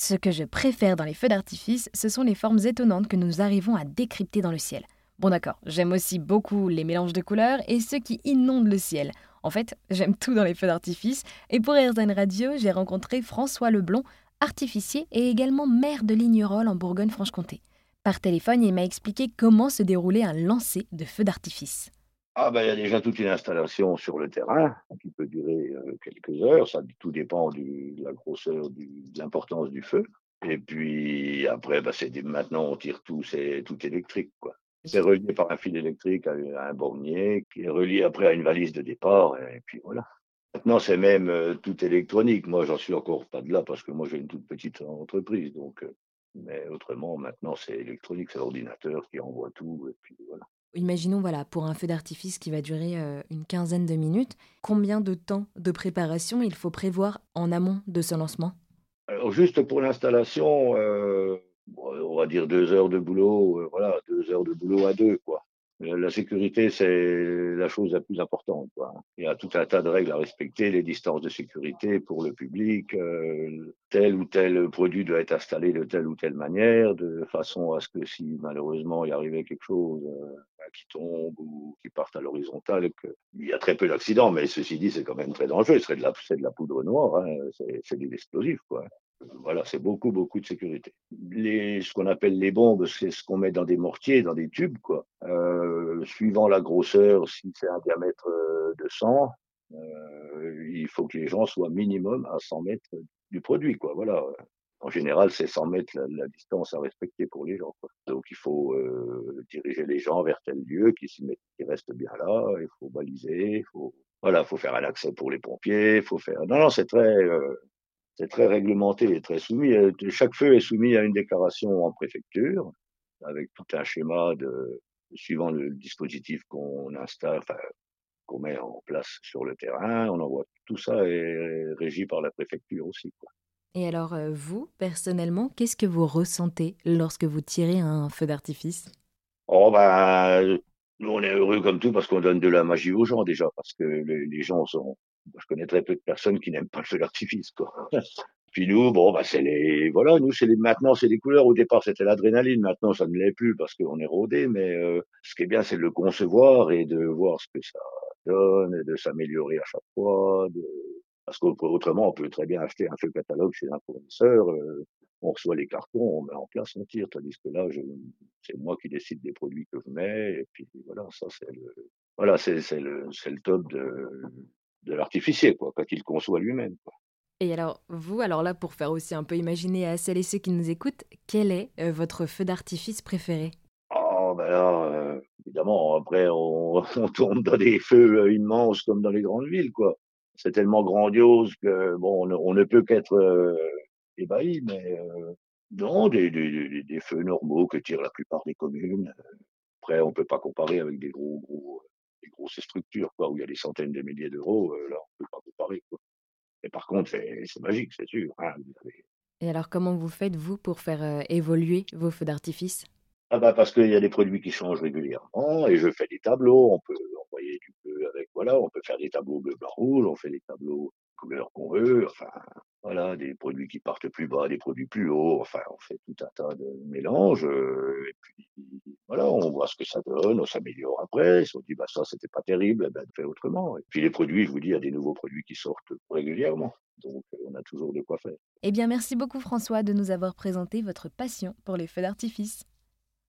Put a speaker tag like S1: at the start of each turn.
S1: Ce que je préfère dans les feux d'artifice, ce sont les formes étonnantes que nous arrivons à décrypter dans le ciel. Bon d'accord, j'aime aussi beaucoup les mélanges de couleurs et ceux qui inondent le ciel. En fait, j'aime tout dans les feux d'artifice, et pour RZN Radio, j'ai rencontré François Leblond, artificier et également maire de Lignerolles en Bourgogne-Franche-Comté. Par téléphone, il m'a expliqué comment se déroulait un lancer de feux d'artifice.
S2: Ah ben, il y a déjà toute une installation sur le terrain qui peut durer euh, quelques heures. Ça tout dépend du, de la grosseur, du, de l'importance du feu. Et puis après, ben, c'est maintenant on tire tout, c'est tout électrique quoi. C'est relié par un fil électrique à, un bornier qui est relié après à une valise de départ et puis voilà. Maintenant, c'est même euh, tout électronique. Moi, j'en suis encore pas de là parce que moi, j'ai une toute petite entreprise. Donc, euh, mais autrement, maintenant, c'est électronique, c'est l'ordinateur qui envoie tout et puis voilà.
S1: Imaginons, voilà, pour un feu d'artifice qui va durer euh, une quinzaine de minutes, combien de temps de préparation il faut prévoir en amont de ce lancement?
S2: Alors, juste pour l'installation, euh, on va dire deux heures de boulot, euh, voilà, deux heures de boulot à deux, quoi. La sécurité, c'est la chose la plus importante. Quoi. Il y a tout un tas de règles à respecter, les distances de sécurité pour le public, euh, tel ou tel produit doit être installé de telle ou telle manière, de façon à ce que si malheureusement il arrivait quelque chose euh, qui tombe ou qui parte à l'horizontale, il y a très peu d'accidents, mais ceci dit, c'est quand même très dangereux. Ce serait de la, de la poudre noire, hein, c'est des explosifs. Voilà, c'est beaucoup, beaucoup de sécurité. Les, ce qu'on appelle les bombes, c'est ce qu'on met dans des mortiers, dans des tubes, quoi. Euh, suivant la grosseur, si c'est un diamètre euh, de 100, euh, il faut que les gens soient minimum à 100 mètres du produit, quoi. Voilà. En général, c'est 100 mètres la, distance à respecter pour les gens. Quoi. Donc, il faut euh, diriger les gens vers tel lieu, qui, qui restent bien là. Il faut baliser. Il faut voilà, faut faire un accès pour les pompiers. Il faut faire. Non, non, c'est très euh, c'est très réglementé et très soumis. Chaque feu est soumis à une déclaration en préfecture, avec tout un schéma de, suivant le dispositif qu'on installe, enfin, qu'on met en place sur le terrain. On envoie tout ça est régi par la préfecture aussi. Quoi.
S1: Et alors, euh, vous, personnellement, qu'est-ce que vous ressentez lorsque vous tirez un feu d'artifice?
S2: Oh, ben, nous, on est heureux comme tout parce qu'on donne de la magie aux gens déjà, parce que les gens sont, je connais très peu de personnes qui n'aiment pas le feu d'artifice, quoi. Puis nous, bon, bah, c'est les, voilà, nous, c'est les, maintenant, c'est les couleurs. Au départ, c'était l'adrénaline. Maintenant, ça ne l'est plus parce qu'on est rodé. Mais euh, ce qui est bien, c'est de le concevoir et de voir ce que ça donne et de s'améliorer à chaque fois. Parce qu'autrement, on peut très bien acheter un feu catalogue chez un fournisseur. Euh, on reçoit les cartons, on met en place, on tire. Tandis que là, c'est moi qui décide des produits que je mets. Et puis voilà, ça, c'est le, voilà, c'est, c'est le, c'est le top de, de l'artificier, quoi, quand il conçoit lui-même.
S1: Et alors, vous, alors là, pour faire aussi un peu imaginer à celles et ceux qui nous écoutent, quel est euh, votre feu d'artifice préféré?
S2: Oh, ben là, euh, évidemment, après, on, tombe dans des feux euh, immenses comme dans les grandes villes, quoi. C'est tellement grandiose que, bon, on, ne peut qu'être ébahi, mais non, des, feux normaux que tirent la plupart des communes. Après, on peut pas comparer avec des gros, gros des grosses structures, quoi, où il y a des centaines de milliers d'euros, là, on peut pas comparer, par contre, c'est magique, c'est sûr. Hein,
S1: Et alors, comment vous faites, vous, pour faire euh, évoluer vos feux d'artifice?
S2: Ah bah parce qu'il y a des produits qui changent régulièrement et je fais des tableaux. On peut envoyer du bleu avec voilà, on peut faire des tableaux bleu blanc rouge, on fait des tableaux couleur qu'on veut. Enfin voilà, des produits qui partent plus bas, des produits plus hauts. Enfin on fait tout un tas de mélanges euh, et puis on voit ce que ça donne, on s'améliore après. Si on dit bah ça c'était pas terrible, eh ben on fait autrement. Et puis les produits, je vous dis, il y a des nouveaux produits qui sortent régulièrement. Donc on a toujours de quoi faire.
S1: Eh bien merci beaucoup François de nous avoir présenté votre passion pour les feux d'artifice.